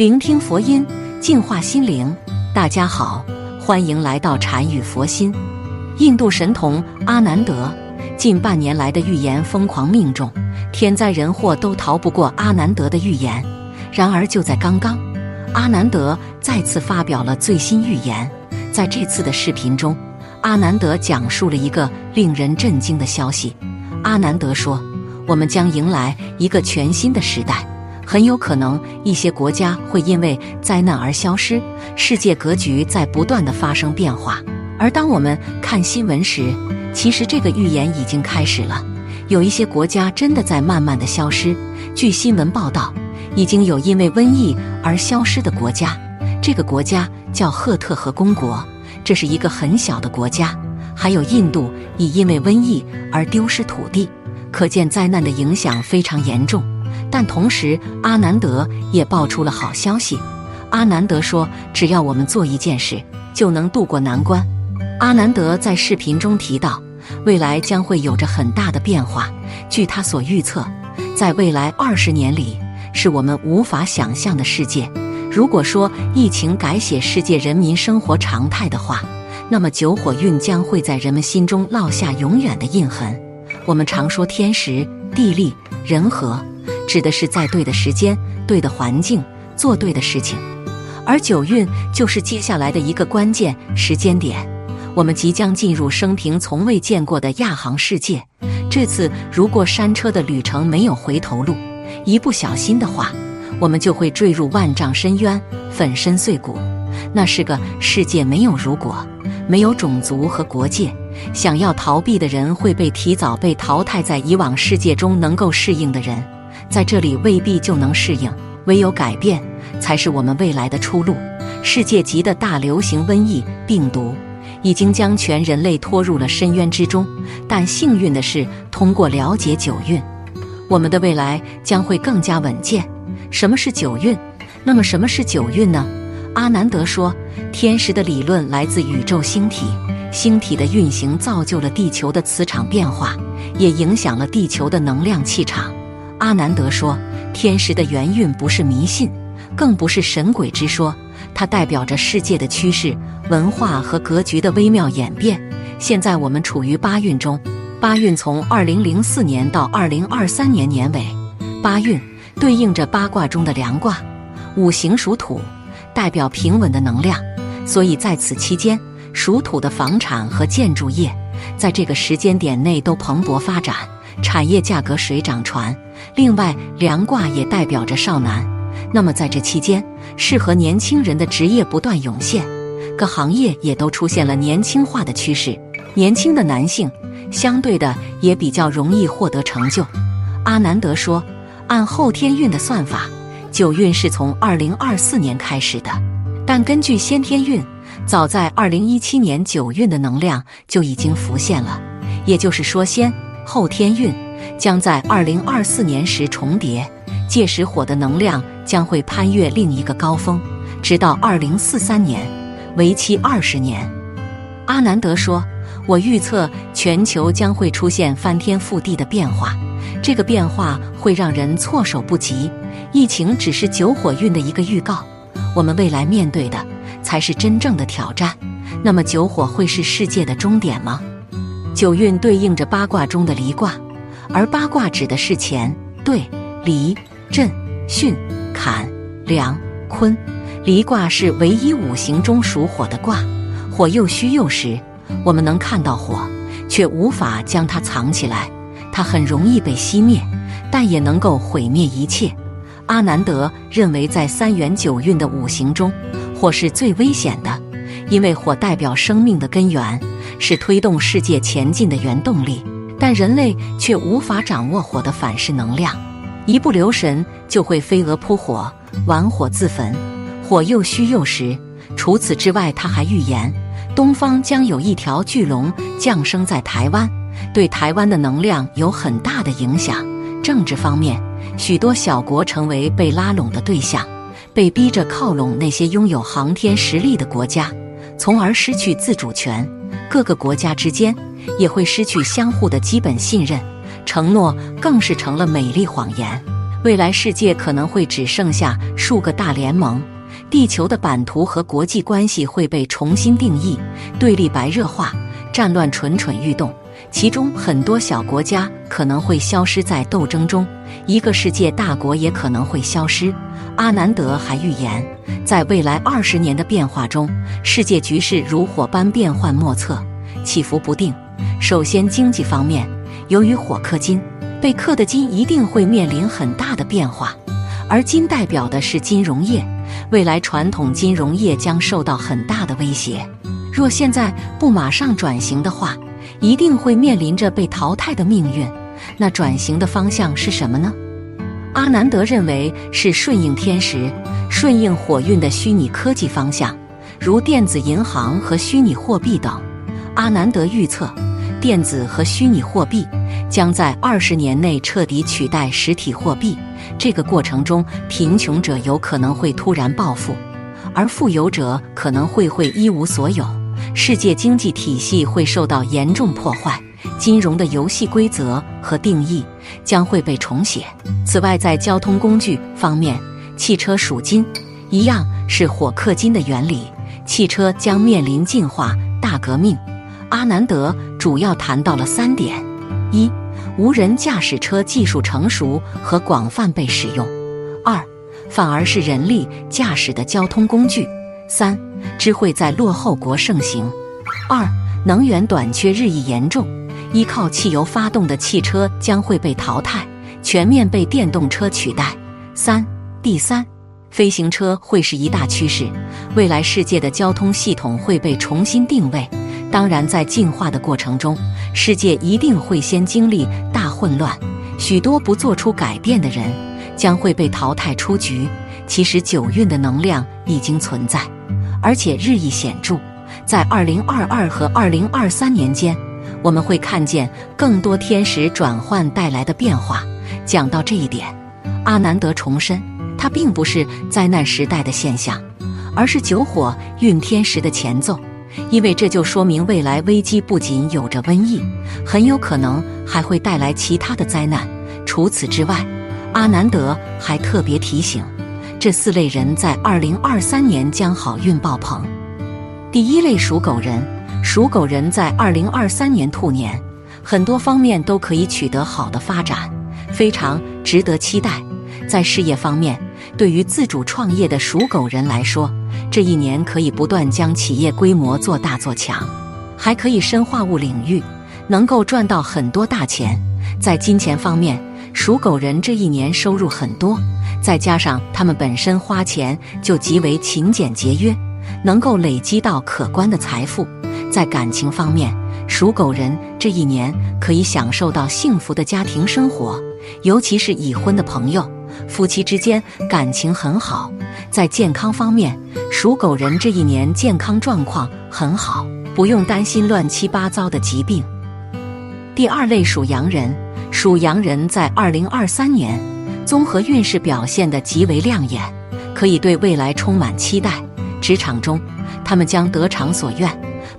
聆听佛音，净化心灵。大家好，欢迎来到禅语佛心。印度神童阿南德近半年来的预言疯狂命中，天灾人祸都逃不过阿南德的预言。然而就在刚刚，阿南德再次发表了最新预言。在这次的视频中，阿南德讲述了一个令人震惊的消息。阿南德说。我们将迎来一个全新的时代，很有可能一些国家会因为灾难而消失，世界格局在不断的发生变化。而当我们看新闻时，其实这个预言已经开始了。有一些国家真的在慢慢的消失。据新闻报道，已经有因为瘟疫而消失的国家，这个国家叫赫特河公国，这是一个很小的国家。还有印度已因为瘟疫而丢失土地。可见灾难的影响非常严重，但同时阿南德也爆出了好消息。阿南德说：“只要我们做一件事，就能渡过难关。”阿南德在视频中提到，未来将会有着很大的变化。据他所预测，在未来二十年里，是我们无法想象的世界。如果说疫情改写世界人民生活常态的话，那么九火运将会在人们心中烙下永远的印痕。我们常说天时、地利、人和，指的是在对的时间、对的环境做对的事情。而九运就是接下来的一个关键时间点。我们即将进入生平从未见过的亚航世界。这次如果山车的旅程没有回头路，一不小心的话，我们就会坠入万丈深渊，粉身碎骨。那是个世界没有如果，没有种族和国界。想要逃避的人会被提早被淘汰，在以往世界中能够适应的人，在这里未必就能适应。唯有改变，才是我们未来的出路。世界级的大流行瘟疫病毒，已经将全人类拖入了深渊之中。但幸运的是，通过了解九运，我们的未来将会更加稳健。什么是九运？那么什么是九运呢？阿南德说，天时的理论来自宇宙星体。星体的运行造就了地球的磁场变化，也影响了地球的能量气场。阿南德说：“天时的元运不是迷信，更不是神鬼之说，它代表着世界的趋势、文化和格局的微妙演变。现在我们处于八运中，八运从二零零四年到二零二三年年尾，八运对应着八卦中的良卦，五行属土，代表平稳的能量，所以在此期间。”属土的房产和建筑业，在这个时间点内都蓬勃发展，产业价格水涨船。另外，梁卦也代表着少男，那么在这期间，适合年轻人的职业不断涌现，各行业也都出现了年轻化的趋势。年轻的男性，相对的也比较容易获得成就。阿南德说，按后天运的算法，九运是从二零二四年开始的，但根据先天运。早在二零一七年九运的能量就已经浮现了，也就是说，先后天运将在二零二四年时重叠，届时火的能量将会攀越另一个高峰，直到二零四三年，为期二十年。阿南德说：“我预测全球将会出现翻天覆地的变化，这个变化会让人措手不及。疫情只是九火运的一个预告，我们未来面对的。”才是真正的挑战。那么九火会是世界的终点吗？九运对应着八卦中的离卦，而八卦指的是乾、兑、离、震、巽、坎、梁、坤。离卦是唯一五行中属火的卦，火又虚又实。我们能看到火，却无法将它藏起来，它很容易被熄灭，但也能够毁灭一切。阿南德认为，在三元九运的五行中。火是最危险的，因为火代表生命的根源，是推动世界前进的原动力。但人类却无法掌握火的反噬能量，一不留神就会飞蛾扑火，玩火自焚。火又虚又实。除此之外，他还预言东方将有一条巨龙降生在台湾，对台湾的能量有很大的影响。政治方面，许多小国成为被拉拢的对象。被逼着靠拢那些拥有航天实力的国家，从而失去自主权。各个国家之间也会失去相互的基本信任，承诺更是成了美丽谎言。未来世界可能会只剩下数个大联盟，地球的版图和国际关系会被重新定义，对立白热化，战乱蠢蠢欲动，其中很多小国家可能会消失在斗争中，一个世界大国也可能会消失。阿南德还预言，在未来二十年的变化中，世界局势如火般变幻莫测，起伏不定。首先，经济方面，由于火克金。被克的金一定会面临很大的变化，而金代表的是金融业，未来传统金融业将受到很大的威胁。若现在不马上转型的话，一定会面临着被淘汰的命运。那转型的方向是什么呢？阿南德认为是顺应天时、顺应火运的虚拟科技方向，如电子银行和虚拟货币等。阿南德预测，电子和虚拟货币。将在二十年内彻底取代实体货币。这个过程中，贫穷者有可能会突然暴富，而富有者可能会会一无所有。世界经济体系会受到严重破坏，金融的游戏规则和定义将会被重写。此外，在交通工具方面，汽车属金，一样是火克金的原理，汽车将面临进化大革命。阿南德主要谈到了三点：一。无人驾驶车技术成熟和广泛被使用；二，反而是人力驾驶的交通工具；三，智慧在落后国盛行。二，能源短缺日益严重，依靠汽油发动的汽车将会被淘汰，全面被电动车取代。三，第三，飞行车会是一大趋势，未来世界的交通系统会被重新定位。当然，在进化的过程中，世界一定会先经历大混乱，许多不做出改变的人将会被淘汰出局。其实九运的能量已经存在，而且日益显著。在二零二二和二零二三年间，我们会看见更多天时转换带来的变化。讲到这一点，阿南德重申，它并不是灾难时代的现象，而是九火运天时的前奏。因为这就说明未来危机不仅有着瘟疫，很有可能还会带来其他的灾难。除此之外，阿南德还特别提醒，这四类人在二零二三年将好运爆棚。第一类属狗人，属狗人在二零二三年兔年，很多方面都可以取得好的发展，非常值得期待。在事业方面，对于自主创业的属狗人来说，这一年可以不断将企业规模做大做强，还可以深化物领域，能够赚到很多大钱。在金钱方面，属狗人这一年收入很多，再加上他们本身花钱就极为勤俭节约，能够累积到可观的财富。在感情方面，属狗人这一年可以享受到幸福的家庭生活，尤其是已婚的朋友。夫妻之间感情很好，在健康方面，属狗人这一年健康状况很好，不用担心乱七八糟的疾病。第二类属羊人，属羊人在二零二三年综合运势表现的极为亮眼，可以对未来充满期待。职场中，他们将得偿所愿，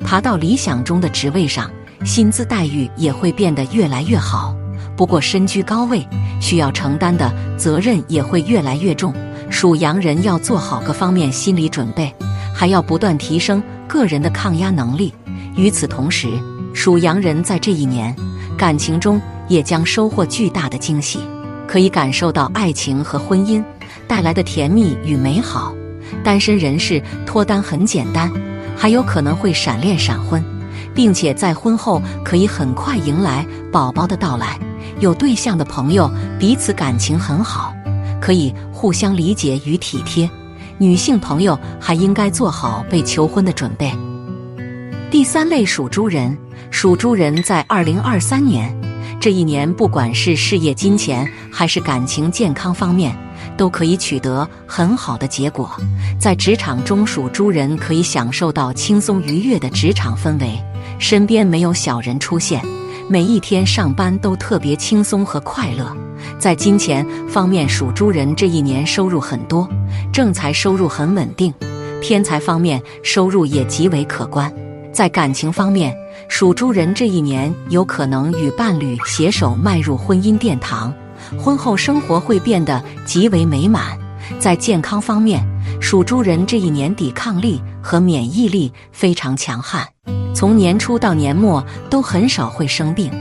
爬到理想中的职位上，薪资待遇也会变得越来越好。不过，身居高位，需要承担的责任也会越来越重。属羊人要做好各方面心理准备，还要不断提升个人的抗压能力。与此同时，属羊人在这一年感情中也将收获巨大的惊喜，可以感受到爱情和婚姻带来的甜蜜与美好。单身人士脱单很简单，还有可能会闪恋闪婚，并且在婚后可以很快迎来宝宝的到来。有对象的朋友彼此感情很好，可以互相理解与体贴。女性朋友还应该做好被求婚的准备。第三类属猪人，属猪人在二零二三年这一年，不管是事业、金钱还是感情、健康方面，都可以取得很好的结果。在职场中，属猪人可以享受到轻松愉悦的职场氛围，身边没有小人出现。每一天上班都特别轻松和快乐，在金钱方面，属猪人这一年收入很多，正财收入很稳定，偏财方面收入也极为可观。在感情方面，属猪人这一年有可能与伴侣携手迈入婚姻殿堂，婚后生活会变得极为美满。在健康方面，属猪人这一年抵抗力和免疫力非常强悍，从年初到年末都很少会生病。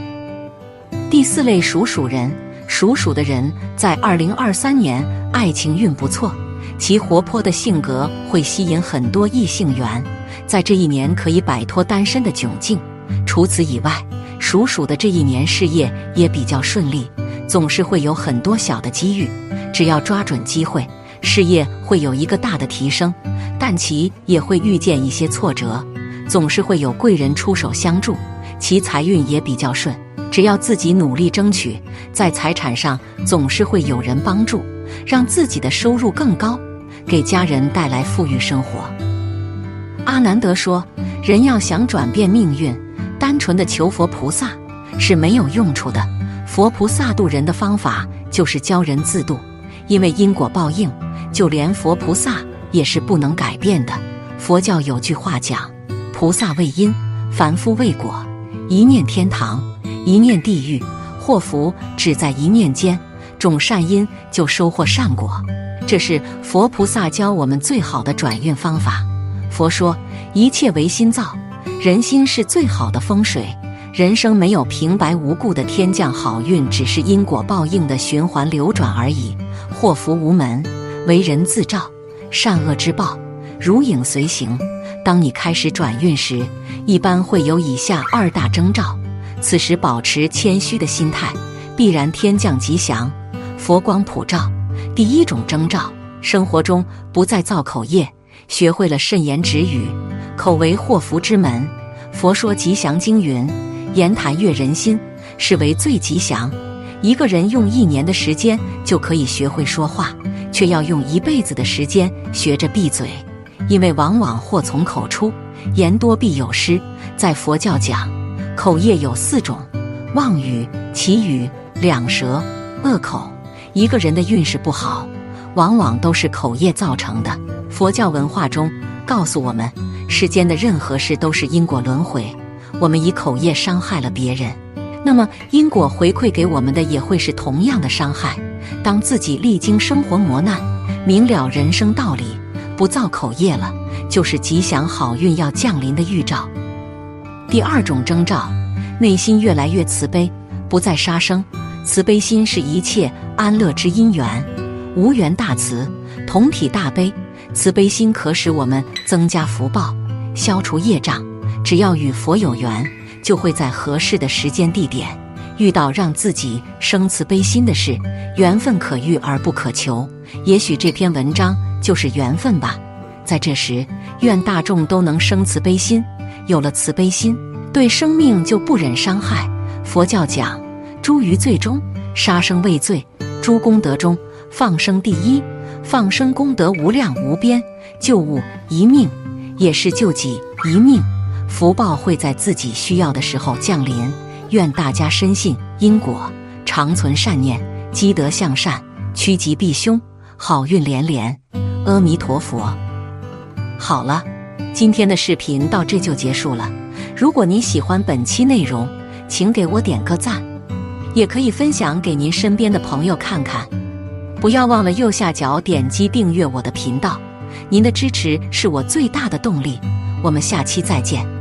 第四类属鼠人，属鼠的人在二零二三年爱情运不错，其活泼的性格会吸引很多异性缘，在这一年可以摆脱单身的窘境。除此以外，属鼠的这一年事业也比较顺利，总是会有很多小的机遇，只要抓准机会，事业会有一个大的提升。但其也会遇见一些挫折，总是会有贵人出手相助，其财运也比较顺。只要自己努力争取，在财产上总是会有人帮助，让自己的收入更高，给家人带来富裕生活。阿南德说：“人要想转变命运，单纯的求佛菩萨是没有用处的。佛菩萨渡人的方法就是教人自渡，因为因果报应，就连佛菩萨也是不能改变的。佛教有句话讲：菩萨为因，凡夫为果，一念天堂。”一念地狱，祸福只在一念间。种善因就收获善果，这是佛菩萨教我们最好的转运方法。佛说，一切唯心造，人心是最好的风水。人生没有平白无故的天降好运，只是因果报应的循环流转而已。祸福无门，为人自照。善恶之报，如影随形。当你开始转运时，一般会有以下二大征兆。此时保持谦虚的心态，必然天降吉祥，佛光普照。第一种征兆，生活中不再造口业，学会了慎言止语。口为祸福之门，佛说吉祥经云：言谈悦人心，是为最吉祥。一个人用一年的时间就可以学会说话，却要用一辈子的时间学着闭嘴，因为往往祸从口出，言多必有失。在佛教讲。口业有四种：妄语、绮语、两舌、恶口。一个人的运势不好，往往都是口业造成的。佛教文化中告诉我们，世间的任何事都是因果轮回。我们以口业伤害了别人，那么因果回馈给我们的也会是同样的伤害。当自己历经生活磨难，明了人生道理，不造口业了，就是吉祥好运要降临的预兆。第二种征兆，内心越来越慈悲，不再杀生。慈悲心是一切安乐之因缘，无缘大慈，同体大悲。慈悲心可使我们增加福报，消除业障。只要与佛有缘，就会在合适的时间地点遇到让自己生慈悲心的事。缘分可遇而不可求，也许这篇文章就是缘分吧。在这时，愿大众都能生慈悲心。有了慈悲心，对生命就不忍伤害。佛教讲，诸于罪中，杀生畏罪；诸功德中，放生第一。放生功德无量无边，救物一命也是救己一命，福报会在自己需要的时候降临。愿大家深信因果，常存善念，积德向善，趋吉避凶，好运连连。阿弥陀佛。好了。今天的视频到这就结束了。如果您喜欢本期内容，请给我点个赞，也可以分享给您身边的朋友看看。不要忘了右下角点击订阅我的频道，您的支持是我最大的动力。我们下期再见。